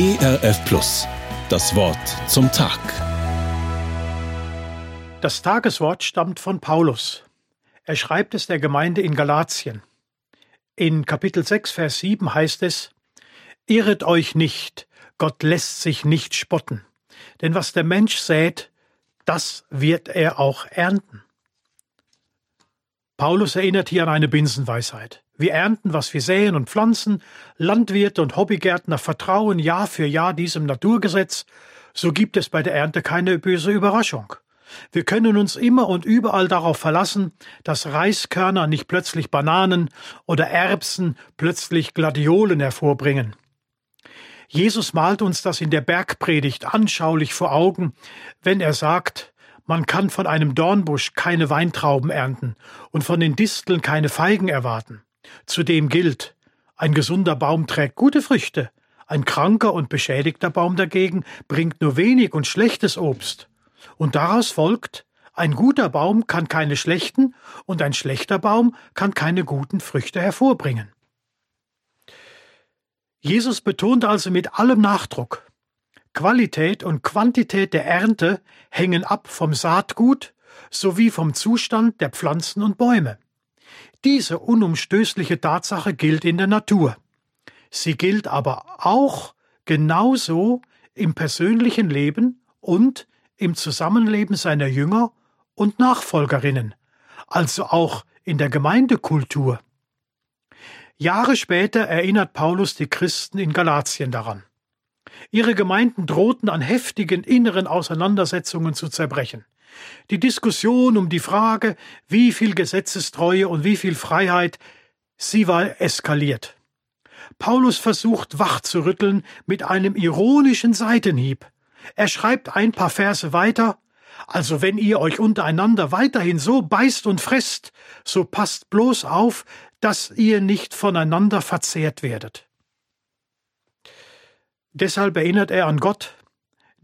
ERF Plus. Das Wort zum Tag. Das Tageswort stammt von Paulus. Er schreibt es der Gemeinde in Galatien. In Kapitel 6, Vers 7 heißt es, Irret euch nicht, Gott lässt sich nicht spotten. Denn was der Mensch sät, das wird er auch ernten. Paulus erinnert hier an eine Binsenweisheit. Wir ernten, was wir säen und pflanzen. Landwirte und Hobbygärtner vertrauen Jahr für Jahr diesem Naturgesetz. So gibt es bei der Ernte keine böse Überraschung. Wir können uns immer und überall darauf verlassen, dass Reiskörner nicht plötzlich Bananen oder Erbsen plötzlich Gladiolen hervorbringen. Jesus malt uns das in der Bergpredigt anschaulich vor Augen, wenn er sagt, man kann von einem Dornbusch keine Weintrauben ernten und von den Disteln keine Feigen erwarten. Zudem gilt, ein gesunder Baum trägt gute Früchte, ein kranker und beschädigter Baum dagegen bringt nur wenig und schlechtes Obst. Und daraus folgt, ein guter Baum kann keine schlechten und ein schlechter Baum kann keine guten Früchte hervorbringen. Jesus betont also mit allem Nachdruck, Qualität und Quantität der Ernte hängen ab vom Saatgut sowie vom Zustand der Pflanzen und Bäume. Diese unumstößliche Tatsache gilt in der Natur. Sie gilt aber auch genauso im persönlichen Leben und im Zusammenleben seiner Jünger und Nachfolgerinnen, also auch in der Gemeindekultur. Jahre später erinnert Paulus die Christen in Galatien daran. Ihre Gemeinden drohten an heftigen inneren Auseinandersetzungen zu zerbrechen. Die Diskussion um die Frage, wie viel Gesetzestreue und wie viel Freiheit, sie war eskaliert. Paulus versucht wach zu rütteln mit einem ironischen Seitenhieb. Er schreibt ein paar Verse weiter, also wenn ihr euch untereinander weiterhin so beißt und fresst, so passt bloß auf, dass ihr nicht voneinander verzehrt werdet. Deshalb erinnert er an Gott,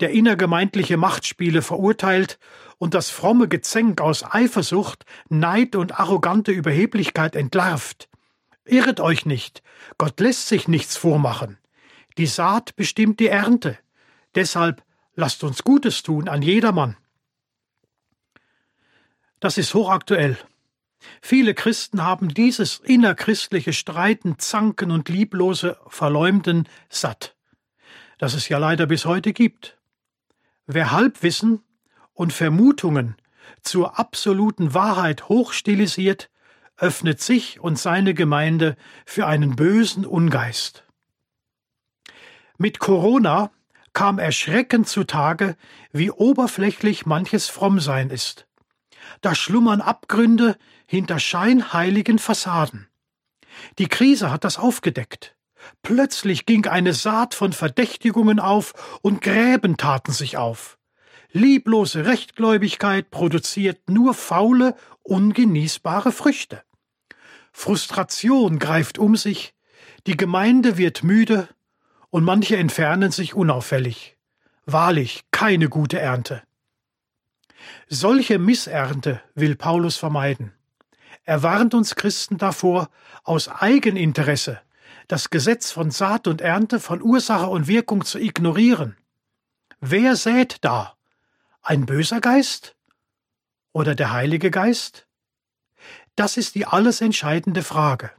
der innergemeindliche Machtspiele verurteilt und das fromme Gezänk aus Eifersucht, Neid und arrogante Überheblichkeit entlarvt. Irret euch nicht, Gott lässt sich nichts vormachen. Die Saat bestimmt die Ernte. Deshalb lasst uns Gutes tun an jedermann. Das ist hochaktuell. Viele Christen haben dieses innerchristliche Streiten, Zanken und lieblose Verleumden satt, das es ja leider bis heute gibt. Wer Halbwissen und Vermutungen zur absoluten Wahrheit hochstilisiert, öffnet sich und seine Gemeinde für einen bösen Ungeist. Mit Corona kam erschreckend zutage, wie oberflächlich manches Frommsein ist. Da schlummern Abgründe hinter scheinheiligen Fassaden. Die Krise hat das aufgedeckt. Plötzlich ging eine Saat von Verdächtigungen auf und Gräben taten sich auf. Lieblose Rechtgläubigkeit produziert nur faule, ungenießbare Früchte. Frustration greift um sich, die Gemeinde wird müde und manche entfernen sich unauffällig. Wahrlich keine gute Ernte. Solche Missernte will Paulus vermeiden. Er warnt uns Christen davor, aus Eigeninteresse das Gesetz von Saat und Ernte, von Ursache und Wirkung zu ignorieren. Wer sät da? Ein böser Geist? Oder der Heilige Geist? Das ist die alles entscheidende Frage.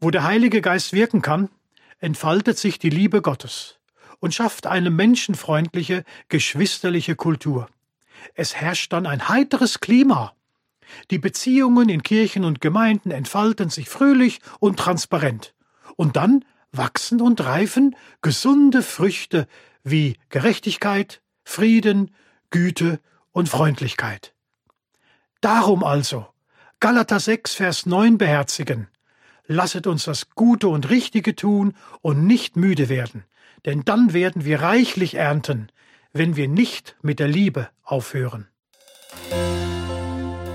Wo der Heilige Geist wirken kann, entfaltet sich die Liebe Gottes und schafft eine menschenfreundliche, geschwisterliche Kultur. Es herrscht dann ein heiteres Klima, die Beziehungen in Kirchen und Gemeinden entfalten sich fröhlich und transparent. Und dann wachsen und reifen gesunde Früchte wie Gerechtigkeit, Frieden, Güte und Freundlichkeit. Darum also, Galater 6, Vers 9 beherzigen. Lasset uns das Gute und Richtige tun und nicht müde werden, denn dann werden wir reichlich ernten, wenn wir nicht mit der Liebe aufhören.